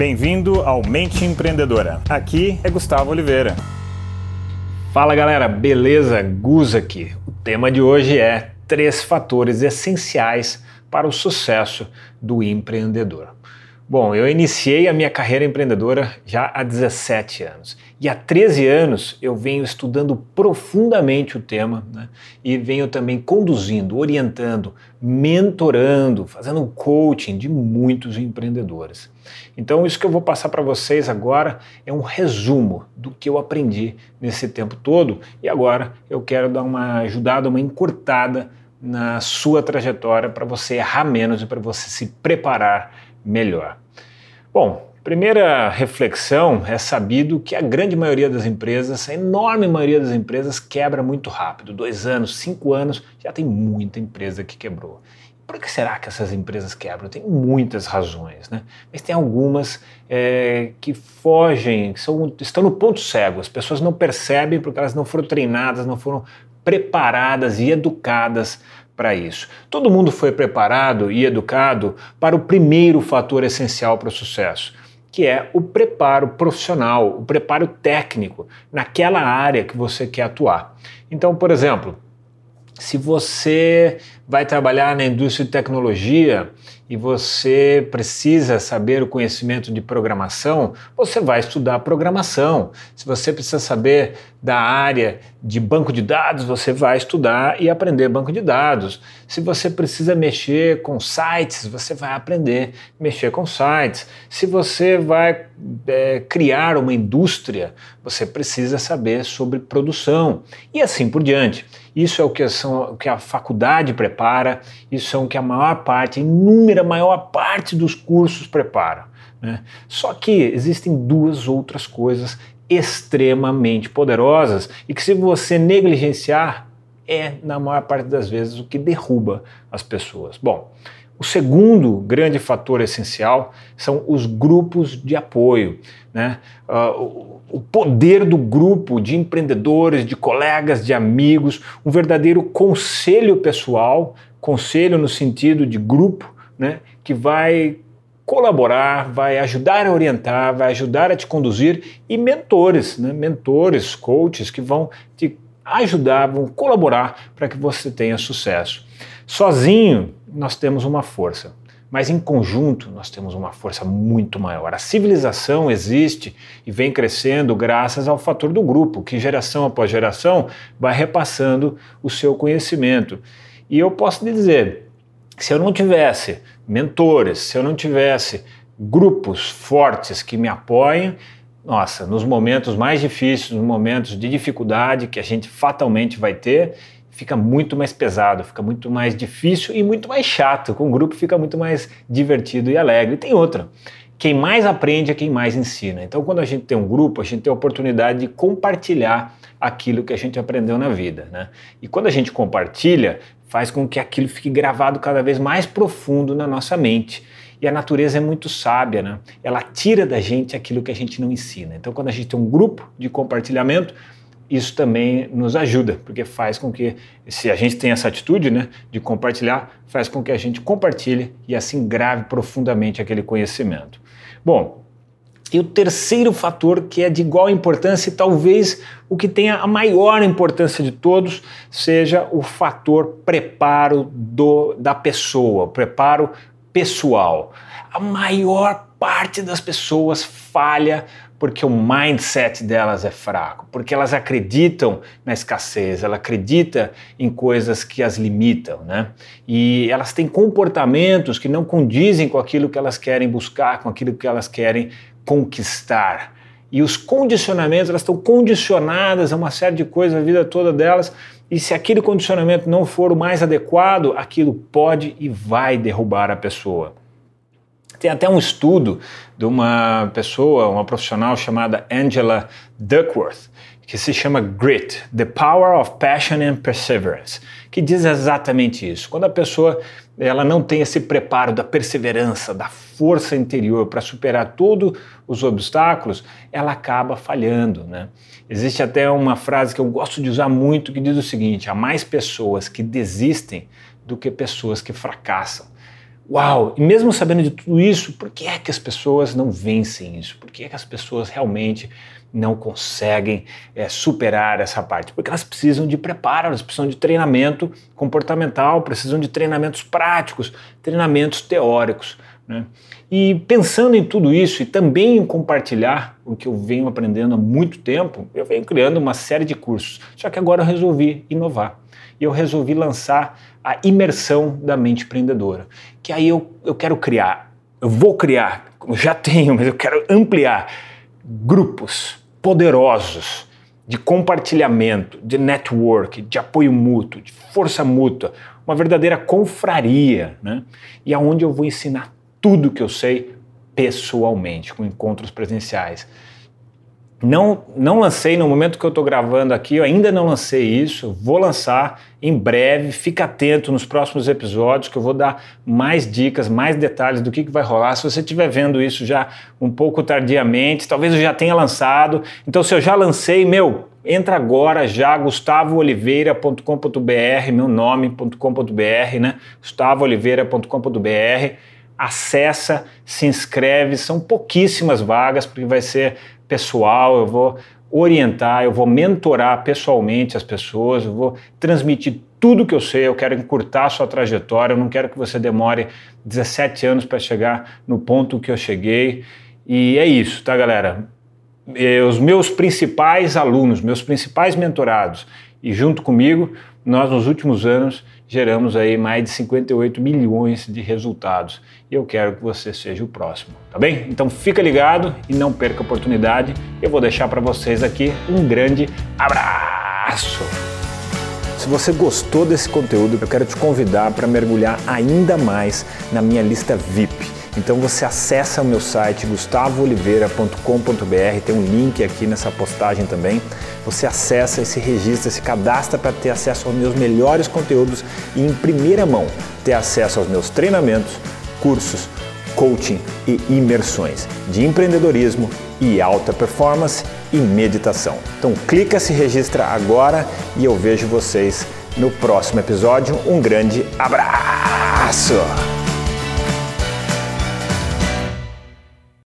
Bem-vindo ao Mente Empreendedora. Aqui é Gustavo Oliveira. Fala galera, beleza? Gus aqui. O tema de hoje é três fatores essenciais para o sucesso do empreendedor. Bom, eu iniciei a minha carreira empreendedora já há 17 anos. E há 13 anos eu venho estudando profundamente o tema né? e venho também conduzindo, orientando, mentorando, fazendo coaching de muitos empreendedores. Então, isso que eu vou passar para vocês agora é um resumo do que eu aprendi nesse tempo todo e agora eu quero dar uma ajudada, uma encurtada na sua trajetória para você errar menos e para você se preparar melhor. Bom, primeira reflexão é sabido que a grande maioria das empresas, a enorme maioria das empresas quebra muito rápido. Dois anos, cinco anos, já tem muita empresa que quebrou. Por que será que essas empresas quebram? Tem muitas razões, né? Mas tem algumas é, que fogem, que são, estão no ponto cego. As pessoas não percebem porque elas não foram treinadas, não foram preparadas e educadas para isso. Todo mundo foi preparado e educado para o primeiro fator essencial para o sucesso, que é o preparo profissional, o preparo técnico naquela área que você quer atuar. Então, por exemplo, se você vai trabalhar na indústria de tecnologia e você precisa saber o conhecimento de programação, você vai estudar programação. Se você precisa saber da área de banco de dados, você vai estudar e aprender banco de dados. Se você precisa mexer com sites, você vai aprender mexer com sites. Se você vai é, criar uma indústria, você precisa saber sobre produção e assim por diante. Isso é o que, são, o que a faculdade prepara, isso é o que a maior parte, inúmera maior parte dos cursos prepara. Né? Só que existem duas outras coisas extremamente poderosas e que, se você negligenciar, é, na maior parte das vezes, o que derruba as pessoas. Bom, o segundo grande fator essencial são os grupos de apoio. Né? Uh, o poder do grupo de empreendedores, de colegas, de amigos, um verdadeiro conselho pessoal, conselho no sentido de grupo, né? que vai colaborar, vai ajudar a orientar, vai ajudar a te conduzir e mentores, né? mentores, coaches que vão te ajudar, vão colaborar para que você tenha sucesso. Sozinho, nós temos uma força, mas em conjunto nós temos uma força muito maior. A civilização existe e vem crescendo graças ao fator do grupo, que geração após geração vai repassando o seu conhecimento. E eu posso lhe dizer, se eu não tivesse mentores, se eu não tivesse grupos fortes que me apoiem, nossa, nos momentos mais difíceis, nos momentos de dificuldade que a gente fatalmente vai ter, fica muito mais pesado, fica muito mais difícil e muito mais chato. Com o grupo fica muito mais divertido e alegre. E tem outra. Quem mais aprende é quem mais ensina. Então, quando a gente tem um grupo, a gente tem a oportunidade de compartilhar aquilo que a gente aprendeu na vida. Né? E quando a gente compartilha, faz com que aquilo fique gravado cada vez mais profundo na nossa mente. E a natureza é muito sábia, né? Ela tira da gente aquilo que a gente não ensina. Então, quando a gente tem um grupo de compartilhamento, isso também nos ajuda, porque faz com que, se a gente tem essa atitude né, de compartilhar, faz com que a gente compartilhe e assim grave profundamente aquele conhecimento. Bom, e o terceiro fator que é de igual importância e talvez o que tenha a maior importância de todos seja o fator preparo do, da pessoa, o preparo pessoal. A maior parte das pessoas falha porque o mindset delas é fraco, porque elas acreditam na escassez, ela acredita em coisas que as limitam, né? E elas têm comportamentos que não condizem com aquilo que elas querem buscar, com aquilo que elas querem conquistar. E os condicionamentos, elas estão condicionadas a uma série de coisas a vida toda delas, e se aquele condicionamento não for o mais adequado, aquilo pode e vai derrubar a pessoa. Tem até um estudo de uma pessoa, uma profissional chamada Angela Duckworth, que se chama Grit, The Power of Passion and Perseverance, que diz exatamente isso. Quando a pessoa ela não tem esse preparo da perseverança, da força interior para superar todos os obstáculos, ela acaba falhando. Né? Existe até uma frase que eu gosto de usar muito que diz o seguinte: há mais pessoas que desistem do que pessoas que fracassam Uau! E mesmo sabendo de tudo isso, por que é que as pessoas não vencem isso? Por que é que as pessoas realmente não conseguem é, superar essa parte? Porque elas precisam de preparo, elas precisam de treinamento comportamental, precisam de treinamentos práticos, treinamentos teóricos. Né? E pensando em tudo isso e também em compartilhar o que eu venho aprendendo há muito tempo, eu venho criando uma série de cursos. Só que agora eu resolvi inovar. E eu resolvi lançar a imersão da mente empreendedora. Que aí eu, eu quero criar, eu vou criar, já tenho, mas eu quero ampliar grupos poderosos de compartilhamento, de network, de apoio mútuo, de força mútua, uma verdadeira confraria, né? E aonde eu vou ensinar tudo que eu sei pessoalmente, com encontros presenciais. Não, não lancei no momento que eu estou gravando aqui, eu ainda não lancei isso, vou lançar em breve. Fica atento nos próximos episódios que eu vou dar mais dicas, mais detalhes do que, que vai rolar. Se você estiver vendo isso já um pouco tardiamente, talvez eu já tenha lançado. Então, se eu já lancei, meu, entra agora já, gustavooliveira.com.br, meu nome.com.br, né? gustavooliveira.com.br acessa, se inscreve, são pouquíssimas vagas, porque vai ser pessoal, eu vou orientar, eu vou mentorar pessoalmente as pessoas, eu vou transmitir tudo que eu sei, eu quero encurtar a sua trajetória, eu não quero que você demore 17 anos para chegar no ponto que eu cheguei. E é isso, tá, galera? E os meus principais alunos, meus principais mentorados, e junto comigo, nós nos últimos anos geramos aí mais de 58 milhões de resultados. E eu quero que você seja o próximo, tá bem? Então fica ligado e não perca a oportunidade. Eu vou deixar para vocês aqui um grande abraço. Se você gostou desse conteúdo, eu quero te convidar para mergulhar ainda mais na minha lista VIP então você acessa o meu site gustavooliveira.com.br, tem um link aqui nessa postagem também. Você acessa, se registra, se cadastra para ter acesso aos meus melhores conteúdos e em primeira mão ter acesso aos meus treinamentos, cursos, coaching e imersões de empreendedorismo e alta performance e meditação. Então clica, se registra agora e eu vejo vocês no próximo episódio. Um grande abraço!